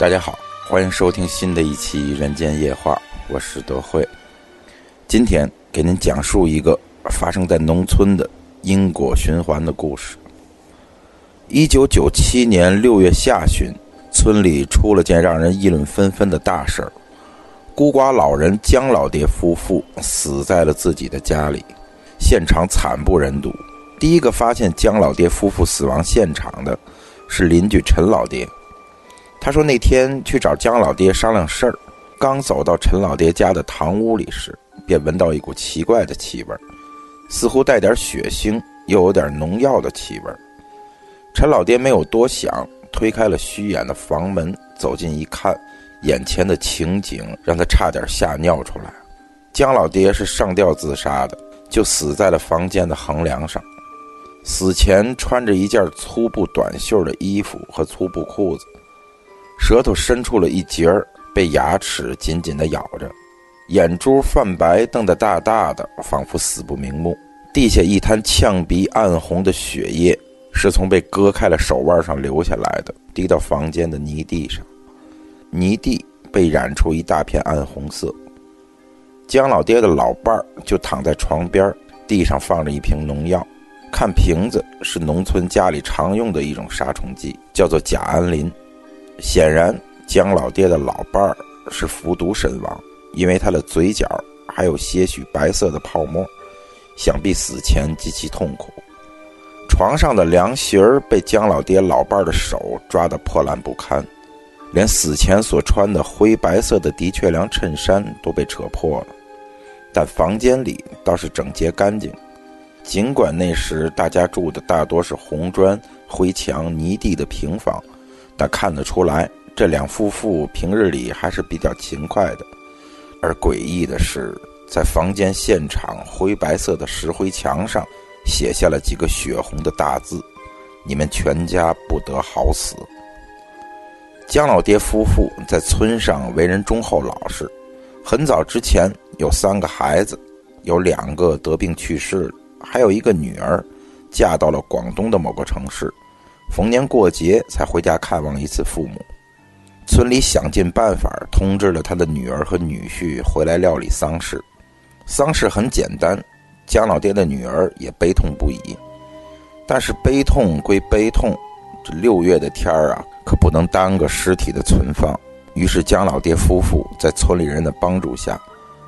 大家好，欢迎收听新的一期《人间夜话》，我是德惠。今天给您讲述一个发生在农村的因果循环的故事。一九九七年六月下旬，村里出了件让人议论纷纷的大事儿：孤寡老人姜老爹夫妇死在了自己的家里，现场惨不忍睹。第一个发现姜老爹夫妇死亡现场的是邻居陈老爹。他说：“那天去找姜老爹商量事儿，刚走到陈老爹家的堂屋里时，便闻到一股奇怪的气味，似乎带点血腥，又有点农药的气味。陈老爹没有多想，推开了虚掩的房门，走近一看，眼前的情景让他差点吓尿出来。姜老爹是上吊自杀的，就死在了房间的横梁上，死前穿着一件粗布短袖的衣服和粗布裤子。”舌头伸出了一截儿，被牙齿紧紧地咬着，眼珠泛白，瞪得大大的，仿佛死不瞑目。地下一滩呛鼻暗红的血液，是从被割开了手腕上流下来的，滴到房间的泥地上，泥地被染出一大片暗红色。姜老爹的老伴儿就躺在床边，地上放着一瓶农药，看瓶子是农村家里常用的一种杀虫剂，叫做甲氨磷。显然，姜老爹的老伴儿是服毒身亡，因为他的嘴角还有些许白色的泡沫，想必死前极其痛苦。床上的凉席儿被姜老爹老伴儿的手抓得破烂不堪，连死前所穿的灰白色的的确良衬衫都被扯破了。但房间里倒是整洁干净，尽管那时大家住的大多是红砖、灰墙、泥地的平房。但看得出来，这两夫妇平日里还是比较勤快的。而诡异的是，在房间现场灰白色的石灰墙上，写下了几个血红的大字：“你们全家不得好死。”姜老爹夫妇在村上为人忠厚老实，很早之前有三个孩子，有两个得病去世了，还有一个女儿，嫁到了广东的某个城市。逢年过节才回家看望一次父母，村里想尽办法通知了他的女儿和女婿回来料理丧事。丧事很简单，姜老爹的女儿也悲痛不已。但是悲痛归悲痛，这六月的天儿啊，可不能耽搁尸体的存放。于是姜老爹夫妇在村里人的帮助下，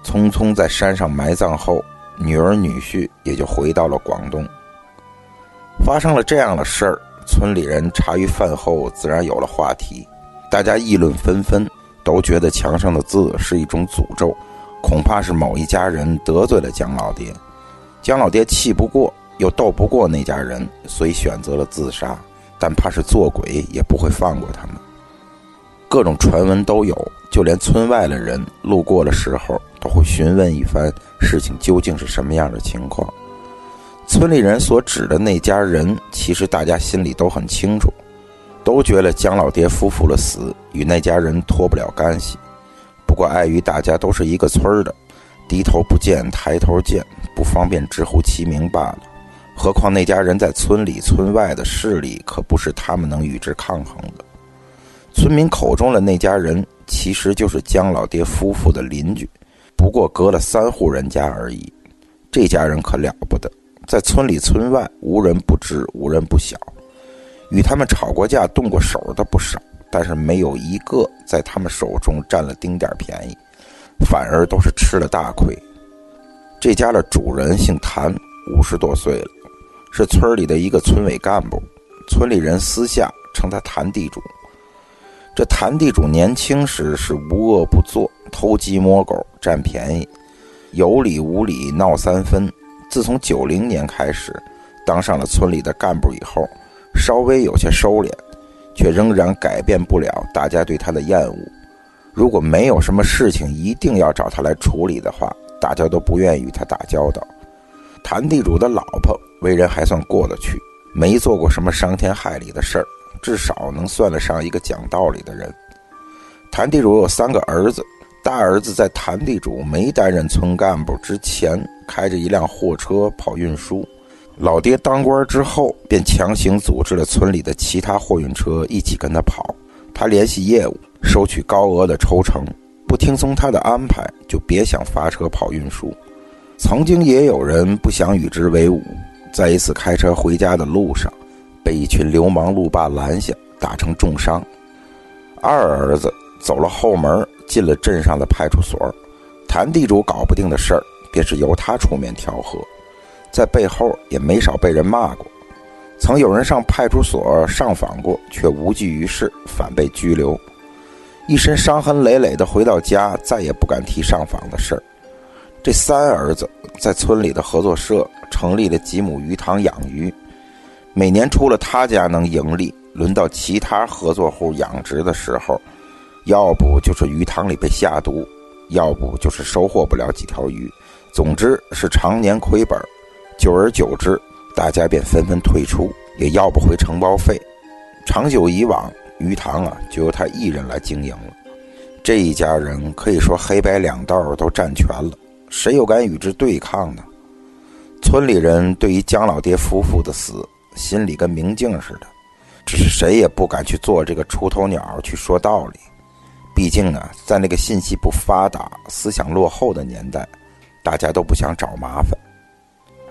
匆匆在山上埋葬后，女儿女婿也就回到了广东。发生了这样的事儿。村里人茶余饭后自然有了话题，大家议论纷纷，都觉得墙上的字是一种诅咒，恐怕是某一家人得罪了姜老爹。姜老爹气不过，又斗不过那家人，所以选择了自杀。但怕是做鬼也不会放过他们。各种传闻都有，就连村外的人路过的时候，都会询问一番事情究竟是什么样的情况。村里人所指的那家人，其实大家心里都很清楚，都觉得姜老爹夫妇的死与那家人脱不了干系。不过碍于大家都是一个村儿的，低头不见抬头见，不方便直呼其名罢了。何况那家人在村里村外的势力，可不是他们能与之抗衡的。村民口中的那家人，其实就是姜老爹夫妇的邻居，不过隔了三户人家而已。这家人可了不得。在村里村外，无人不知，无人不晓。与他们吵过架、动过手的不少，但是没有一个在他们手中占了丁点便宜，反而都是吃了大亏。这家的主人姓谭，五十多岁了，是村里的一个村委干部。村里人私下称他谭地主。这谭地主年轻时是无恶不作，偷鸡摸狗，占便宜，有理无理，闹三分。自从九零年开始，当上了村里的干部以后，稍微有些收敛，却仍然改变不了大家对他的厌恶。如果没有什么事情一定要找他来处理的话，大家都不愿意与他打交道。谭地主的老婆为人还算过得去，没做过什么伤天害理的事儿，至少能算得上一个讲道理的人。谭地主有三个儿子。大儿子在谭地主没担任村干部之前，开着一辆货车跑运输。老爹当官之后，便强行组织了村里的其他货运车一起跟他跑。他联系业务，收取高额的抽成。不听从他的安排，就别想发车跑运输。曾经也有人不想与之为伍，在一次开车回家的路上，被一群流氓路霸拦下，打成重伤。二儿子走了后门，进了镇上的派出所。谭地主搞不定的事儿，便是由他出面调和，在背后也没少被人骂过。曾有人上派出所上访过，却无济于事，反被拘留，一身伤痕累累的回到家，再也不敢提上访的事儿。这三儿子在村里的合作社成立了几亩鱼塘养鱼，每年除了他家能盈利，轮到其他合作户养殖的时候，要不就是鱼塘里被下毒。要不就是收获不了几条鱼，总之是常年亏本。久而久之，大家便纷纷退出，也要不回承包费。长久以往，鱼塘啊就由他一人来经营了。这一家人可以说黑白两道都占全了，谁又敢与之对抗呢？村里人对于姜老爹夫妇的死，心里跟明镜似的，只是谁也不敢去做这个出头鸟去说道理。毕竟呢，在那个信息不发达、思想落后的年代，大家都不想找麻烦。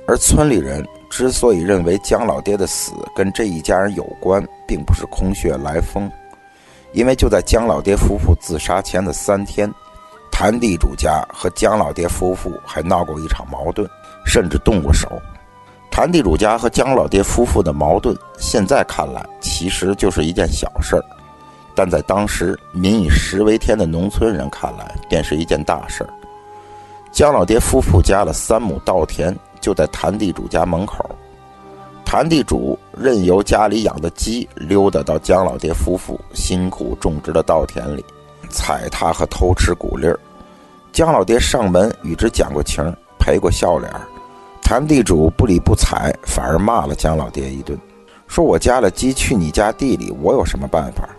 而村里人之所以认为姜老爹的死跟这一家人有关，并不是空穴来风，因为就在姜老爹夫妇自杀前的三天，谭地主家和姜老爹夫妇还闹过一场矛盾，甚至动过手。谭地主家和姜老爹夫妇的矛盾，现在看来其实就是一件小事儿。但在当时民以食为天的农村人看来，便是一件大事儿。姜老爹夫妇家的三亩稻田就在谭地主家门口，谭地主任由家里养的鸡溜达到姜老爹夫妇辛苦种植的稻田里，踩踏和偷吃谷粒儿。姜老爹上门与之讲过情，赔过笑脸儿，谭地主不理不睬，反而骂了姜老爹一顿，说我家的鸡去你家地里，我有什么办法？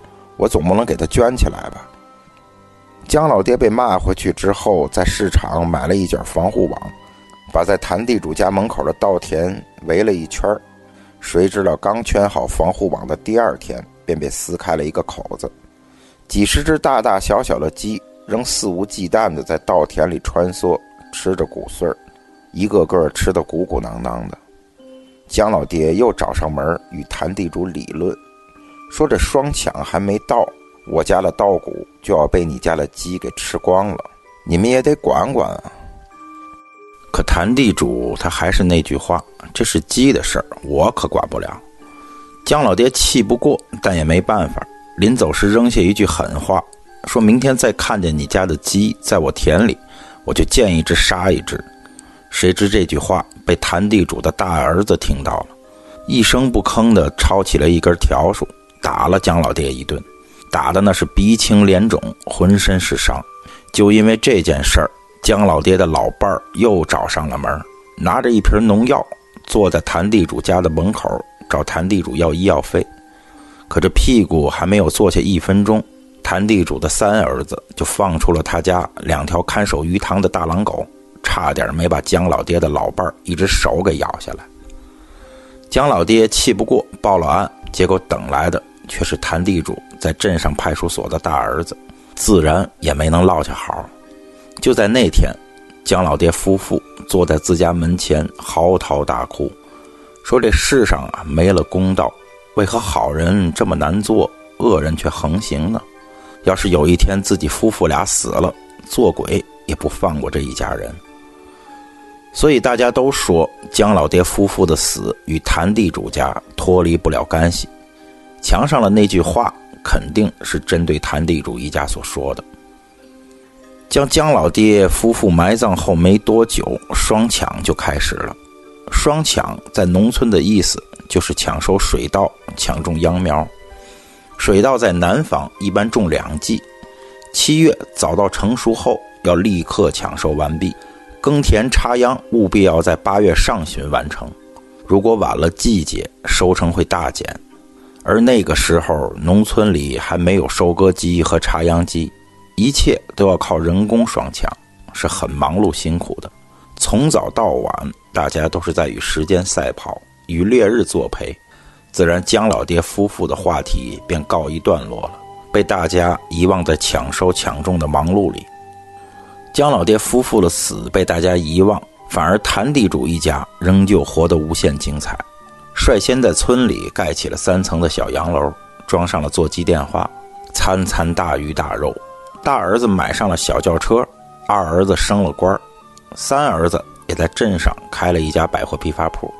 我总不能给他圈起来吧？姜老爹被骂回去之后，在市场买了一卷防护网，把在谭地主家门口的稻田围了一圈谁知道刚圈好防护网的第二天，便被撕开了一个口子，几十只大大小小的鸡仍肆无忌惮地在稻田里穿梭，吃着谷穗儿一个个吃得鼓鼓囊囊的。姜老爹又找上门与谭地主理论。说这双抢还没到，我家的稻谷就要被你家的鸡给吃光了，你们也得管管啊。可谭地主他还是那句话，这是鸡的事儿，我可管不了。姜老爹气不过，但也没办法，临走时扔下一句狠话，说明天再看见你家的鸡在我田里，我就见一只杀一只。谁知这句话被谭地主的大儿子听到了，一声不吭地抄起了一根笤帚。打了姜老爹一顿，打的那是鼻青脸肿，浑身是伤。就因为这件事儿，姜老爹的老伴儿又找上了门，拿着一瓶农药，坐在谭地主家的门口找谭地主要医药费。可这屁股还没有坐下一分钟，谭地主的三儿子就放出了他家两条看守鱼塘的大狼狗，差点没把姜老爹的老伴儿一只手给咬下来。姜老爹气不过，报了案，结果等来的。却是谭地主在镇上派出所的大儿子，自然也没能落下好。就在那天，姜老爹夫妇坐在自家门前嚎啕大哭，说：“这世上啊没了公道，为何好人这么难做，恶人却横行呢？要是有一天自己夫妇俩死了，做鬼也不放过这一家人。”所以大家都说，姜老爹夫妇的死与谭地主家脱离不了干系。墙上的那句话肯定是针对谭地主一家所说的。将姜老爹夫妇埋葬后没多久，双抢就开始了。双抢在农村的意思就是抢收水稻、抢种秧苗。水稻在南方一般种两季，七月早稻成熟后要立刻抢收完毕，耕田插秧务必要在八月上旬完成。如果晚了季节，收成会大减。而那个时候，农村里还没有收割机和插秧机，一切都要靠人工双抢，是很忙碌辛苦的。从早到晚，大家都是在与时间赛跑，与烈日作陪，自然姜老爹夫妇的话题便告一段落了。被大家遗忘在抢收抢种的忙碌里。姜老爹夫妇的死被大家遗忘，反而谭地主一家仍旧活得无限精彩。率先在村里盖起了三层的小洋楼，装上了座机电话，餐餐大鱼大肉。大儿子买上了小轿车，二儿子升了官三儿子也在镇上开了一家百货批发铺。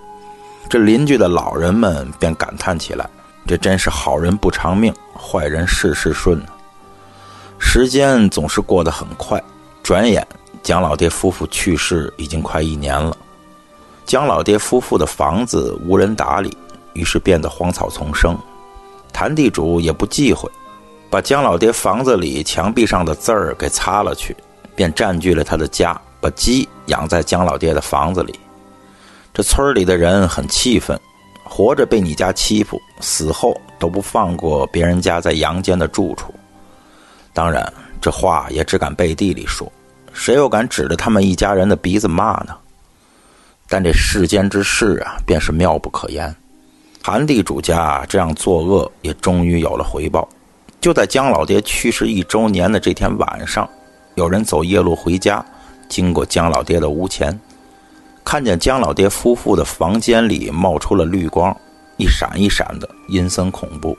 这邻居的老人们便感叹起来：“这真是好人不长命，坏人事事顺！”时间总是过得很快。转眼，蒋老爹夫妇去世已经快一年了。姜老爹夫妇的房子无人打理，于是变得荒草丛生。谭地主也不忌讳，把姜老爹房子里墙壁上的字儿给擦了去，便占据了他的家，把鸡养在姜老爹的房子里。这村里的人很气愤，活着被你家欺负，死后都不放过别人家在阳间的住处。当然。这话也只敢背地里说，谁又敢指着他们一家人的鼻子骂呢？但这世间之事啊，便是妙不可言。韩地主家这样作恶，也终于有了回报。就在姜老爹去世一周年的这天晚上，有人走夜路回家，经过姜老爹的屋前，看见姜老爹夫妇的房间里冒出了绿光，一闪一闪的，阴森恐怖。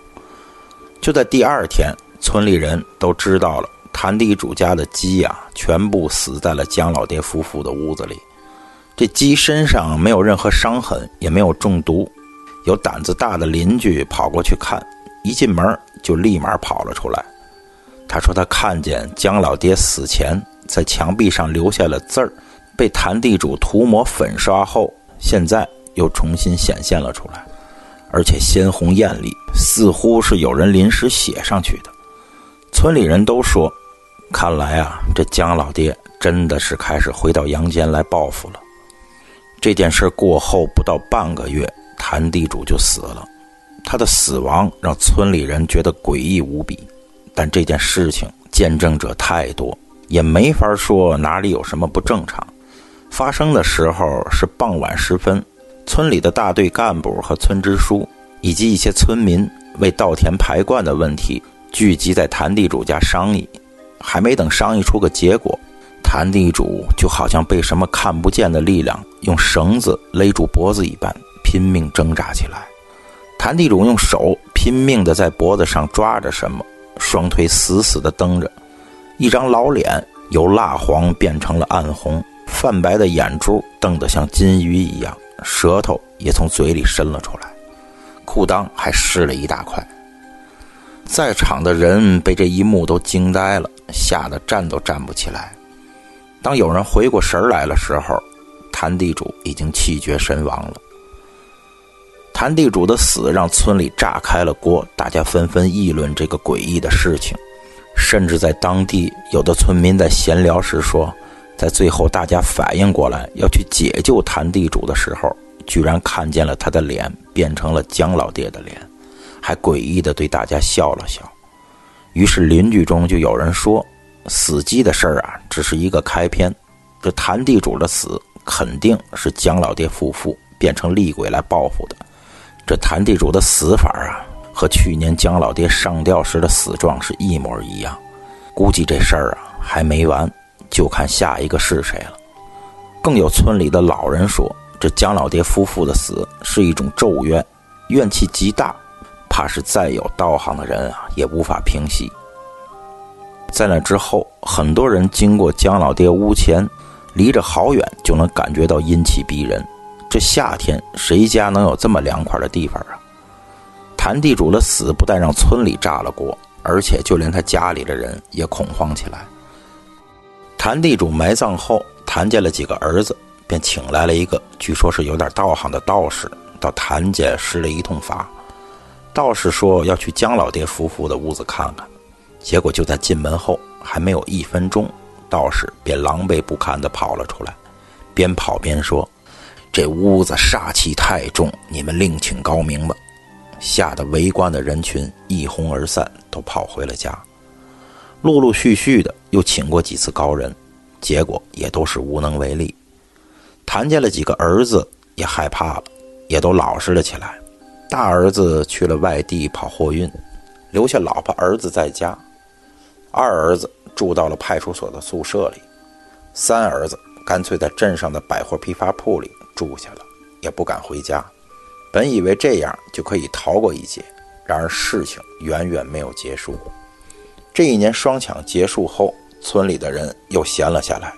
就在第二天，村里人都知道了。谭地主家的鸡呀，全部死在了姜老爹夫妇的屋子里。这鸡身上没有任何伤痕，也没有中毒。有胆子大的邻居跑过去看，一进门就立马跑了出来。他说他看见姜老爹死前在墙壁上留下了字儿，被谭地主涂抹粉刷后，现在又重新显现了出来，而且鲜红艳丽，似乎是有人临时写上去的。村里人都说。看来啊，这姜老爹真的是开始回到阳间来报复了。这件事过后不到半个月，谭地主就死了。他的死亡让村里人觉得诡异无比，但这件事情见证者太多，也没法说哪里有什么不正常。发生的时候是傍晚时分，村里的大队干部和村支书以及一些村民为稻田排灌的问题聚集在谭地主家商议。还没等商议出个结果，谭地主就好像被什么看不见的力量用绳子勒住脖子一般，拼命挣扎起来。谭地主用手拼命地在脖子上抓着什么，双腿死死地蹬着，一张老脸由蜡黄变成了暗红，泛白的眼珠瞪得像金鱼一样，舌头也从嘴里伸了出来，裤裆还湿了一大块。在场的人被这一幕都惊呆了，吓得站都站不起来。当有人回过神来的时候，谭地主已经气绝身亡了。谭地主的死让村里炸开了锅，大家纷纷议论这个诡异的事情，甚至在当地有的村民在闲聊时说，在最后大家反应过来要去解救谭地主的时候，居然看见了他的脸变成了姜老爹的脸。还诡异地对大家笑了笑，于是邻居中就有人说：“死鸡的事儿啊，只是一个开篇。这谭地主的死肯定是姜老爹夫妇变成厉鬼来报复的。这谭地主的死法啊，和去年姜老爹上吊时的死状是一模一样。估计这事儿啊还没完，就看下一个是谁了。”更有村里的老人说：“这姜老爹夫妇的死是一种咒怨，怨气极大。”怕是再有道行的人啊，也无法平息。在那之后，很多人经过姜老爹屋前，离着好远就能感觉到阴气逼人。这夏天谁家能有这么凉快的地方啊？谭地主的死不但让村里炸了锅，而且就连他家里的人也恐慌起来。谭地主埋葬后，谭家的几个儿子，便请来了一个据说是有点道行的道士，到谭家施了一通法。道士说要去姜老爹夫妇的屋子看看，结果就在进门后还没有一分钟，道士便狼狈不堪地跑了出来，边跑边说：“这屋子煞气太重，你们另请高明吧。”吓得围观的人群一哄而散，都跑回了家。陆陆续续的又请过几次高人，结果也都是无能为力。谭家了几个儿子也害怕了，也都老实了起来。大儿子去了外地跑货运，留下老婆儿子在家。二儿子住到了派出所的宿舍里，三儿子干脆在镇上的百货批发铺里住下了，也不敢回家。本以为这样就可以逃过一劫，然而事情远远没有结束。这一年双抢结束后，村里的人又闲了下来。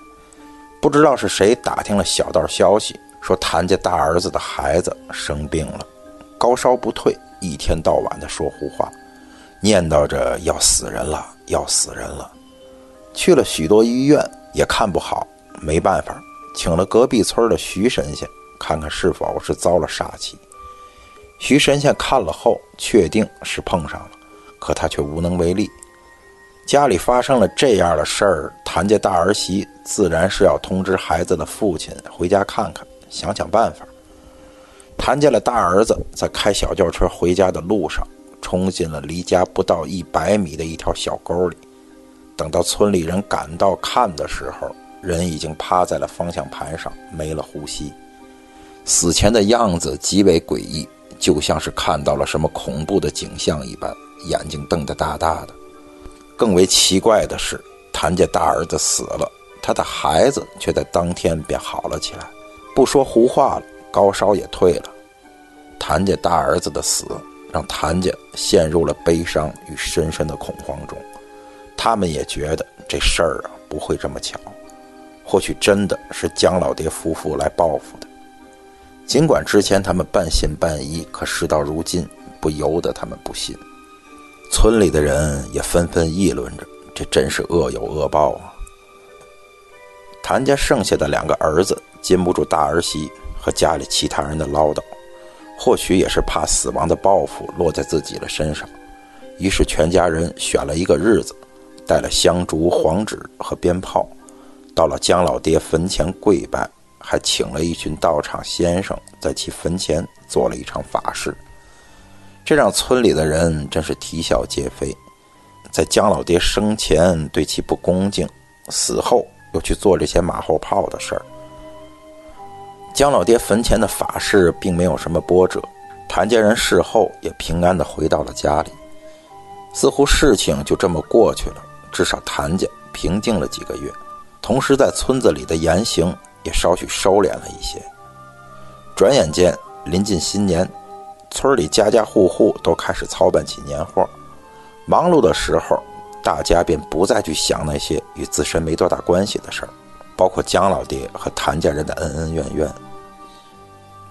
不知道是谁打听了小道消息，说谭家大儿子的孩子生病了，高烧不退，一天到晚的说胡话，念叨着要死人了，要死人了。去了许多医院也看不好，没办法，请了隔壁村的徐神仙看看是否是遭了煞气。徐神仙看了后，确定是碰上了，可他却无能为力。家里发生了这样的事儿，谭家大儿媳自然是要通知孩子的父亲回家看看，想想办法。谭家的大儿子在开小轿车回家的路上，冲进了离家不到一百米的一条小沟里。等到村里人赶到看的时候，人已经趴在了方向盘上，没了呼吸，死前的样子极为诡异，就像是看到了什么恐怖的景象一般，眼睛瞪得大大的。更为奇怪的是，谭家大儿子死了，他的孩子却在当天便好了起来，不说胡话了，高烧也退了。谭家大儿子的死让谭家陷入了悲伤与深深的恐慌中，他们也觉得这事儿啊不会这么巧，或许真的是姜老爹夫妇来报复的。尽管之前他们半信半疑，可事到如今，不由得他们不信。村里的人也纷纷议论着：“这真是恶有恶报啊！”谭家剩下的两个儿子禁不住大儿媳和家里其他人的唠叨，或许也是怕死亡的报复落在自己的身上，于是全家人选了一个日子，带了香烛、黄纸和鞭炮，到了姜老爹坟前跪拜，还请了一群道场先生在其坟前做了一场法事。这让村里的人真是啼笑皆非，在姜老爹生前对其不恭敬，死后又去做这些马后炮的事儿。姜老爹坟前的法事并没有什么波折，谭家人事后也平安的回到了家里，似乎事情就这么过去了，至少谭家平静了几个月，同时在村子里的言行也稍许收敛了一些。转眼间临近新年。村里家家户户都开始操办起年货，忙碌的时候，大家便不再去想那些与自身没多大关系的事儿，包括姜老爹和谭家人的恩恩怨怨。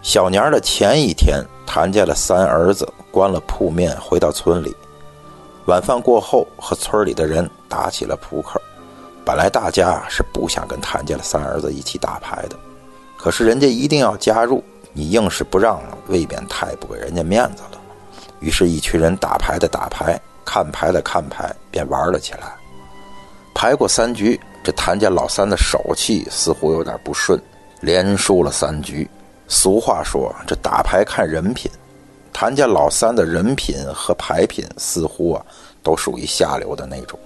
小年儿的前一天，谭家的三儿子关了铺面，回到村里。晚饭过后，和村里的人打起了扑克。本来大家是不想跟谭家的三儿子一起打牌的，可是人家一定要加入。你硬是不让，未免太不给人家面子了。于是，一群人打牌的打牌，看牌的看牌，便玩了起来。牌过三局，这谭家老三的手气似乎有点不顺，连输了三局。俗话说，这打牌看人品，谭家老三的人品和牌品似乎啊，都属于下流的那种。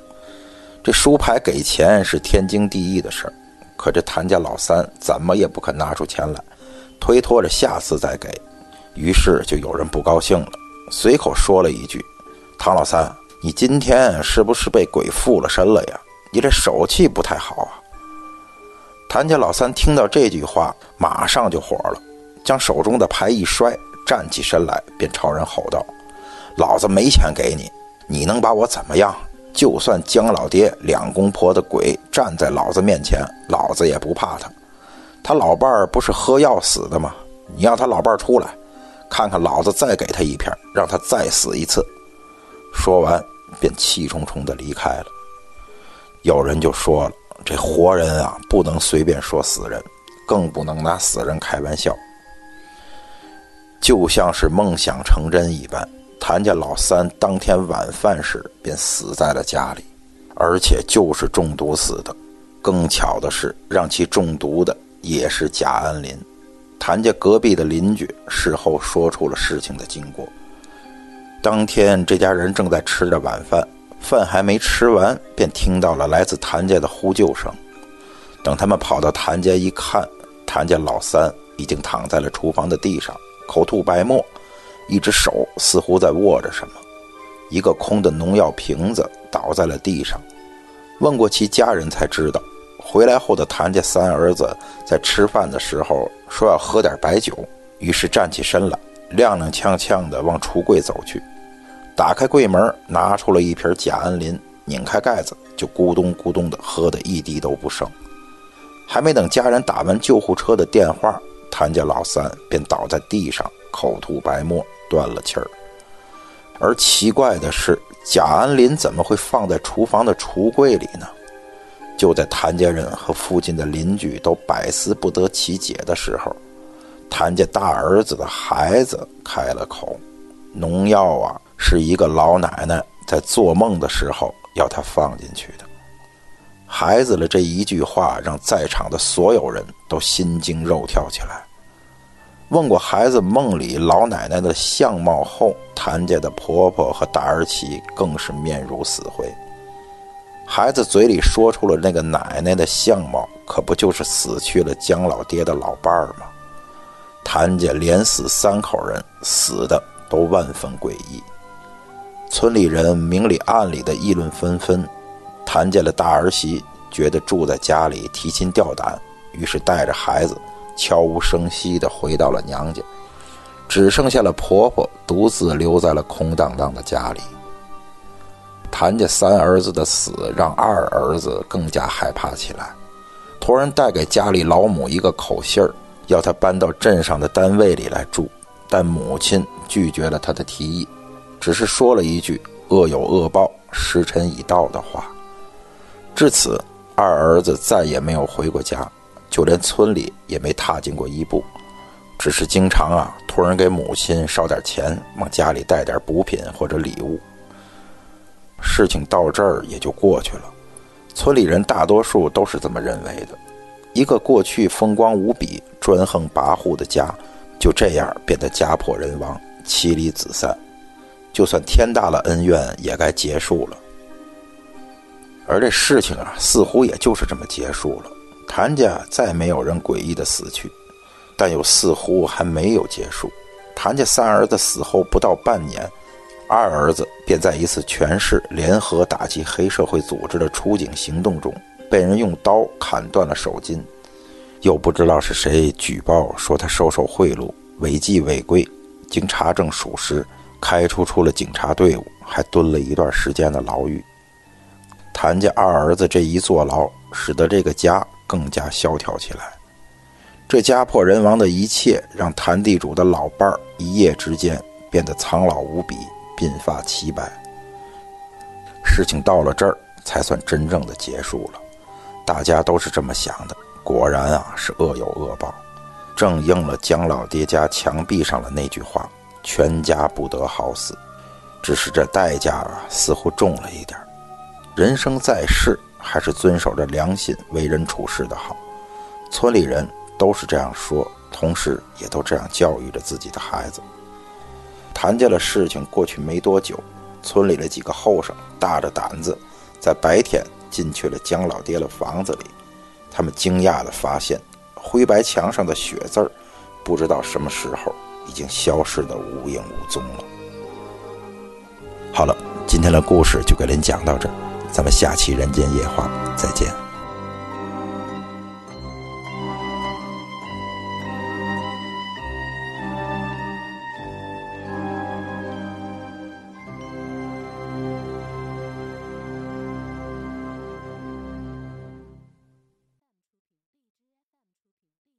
这输牌给钱是天经地义的事儿，可这谭家老三怎么也不肯拿出钱来。推脱着下次再给，于是就有人不高兴了，随口说了一句：“唐老三，你今天是不是被鬼附了身了呀？你这手气不太好啊。”谭家老三听到这句话，马上就火了，将手中的牌一摔，站起身来，便朝人吼道：“老子没钱给你，你能把我怎么样？就算姜老爹两公婆的鬼站在老子面前，老子也不怕他。”他老伴儿不是喝药死的吗？你要他老伴儿出来，看看老子再给他一片，让他再死一次。说完，便气冲冲地离开了。有人就说了：“这活人啊，不能随便说死人，更不能拿死人开玩笑。”就像是梦想成真一般，谭家老三当天晚饭时便死在了家里，而且就是中毒死的。更巧的是，让其中毒的。也是贾安林，谭家隔壁的邻居事后说出了事情的经过。当天，这家人正在吃着晚饭，饭还没吃完，便听到了来自谭家的呼救声。等他们跑到谭家一看，谭家老三已经躺在了厨房的地上，口吐白沫，一只手似乎在握着什么。一个空的农药瓶子倒在了地上。问过其家人才知道，回来后的谭家三儿子在吃饭的时候说要喝点白酒，于是站起身来，踉踉跄跄地往橱柜走去，打开柜门，拿出了一瓶甲氨林，拧开盖子，就咕咚咕咚地喝得一滴都不剩。还没等家人打完救护车的电话，谭家老三便倒在地上，口吐白沫，断了气儿。而奇怪的是，甲氨林怎么会放在厨房的橱柜里呢？就在谭家人和附近的邻居都百思不得其解的时候，谭家大儿子的孩子开了口：“农药啊，是一个老奶奶在做梦的时候要他放进去的。”孩子的这一句话让在场的所有人都心惊肉跳起来。问过孩子梦里老奶奶的相貌后，谭家的婆婆和大儿媳更是面如死灰。孩子嘴里说出了那个奶奶的相貌，可不就是死去了姜老爹的老伴儿吗？谭家连死三口人，死的都万分诡异。村里人明里暗里的议论纷纷。谭家的大儿媳觉得住在家里提心吊胆，于是带着孩子悄无声息地回到了娘家，只剩下了婆婆独自留在了空荡荡的家里。谭家三儿子的死让二儿子更加害怕起来，托人带给家里老母一个口信儿，要他搬到镇上的单位里来住，但母亲拒绝了他的提议，只是说了一句“恶有恶报，时辰已到”的话。至此，二儿子再也没有回过家，就连村里也没踏进过一步，只是经常啊托人给母亲捎点钱，往家里带点补品或者礼物。事情到这儿也就过去了，村里人大多数都是这么认为的。一个过去风光无比、专横跋扈的家，就这样变得家破人亡、妻离子散，就算天大了恩怨，也该结束了。而这事情啊，似乎也就是这么结束了。谭家再没有人诡异的死去，但又似乎还没有结束。谭家三儿子死后不到半年，二儿子便在一次全市联合打击黑社会组织的出警行动中，被人用刀砍断了手筋。又不知道是谁举报说他收受贿赂、违纪违规，经查证属实，开除出了警察队伍，还蹲了一段时间的牢狱。谭家二儿子这一坐牢，使得这个家更加萧条起来。这家破人亡的一切，让谭地主的老伴儿一夜之间变得苍老无比，鬓发齐白。事情到了这儿，才算真正的结束了。大家都是这么想的。果然啊，是恶有恶报，正应了姜老爹家墙壁上的那句话：“全家不得好死。”只是这代价啊，似乎重了一点。人生在世，还是遵守着良心为人处事的好。村里人都是这样说，同时也都这样教育着自己的孩子。谭家的事情过去没多久，村里的几个后生大着胆子，在白天进去了姜老爹的房子里。他们惊讶地发现，灰白墙上的血字儿，不知道什么时候已经消失得无影无踪了。好了，今天的故事就给您讲到这儿。咱们下期《人间夜话》再见。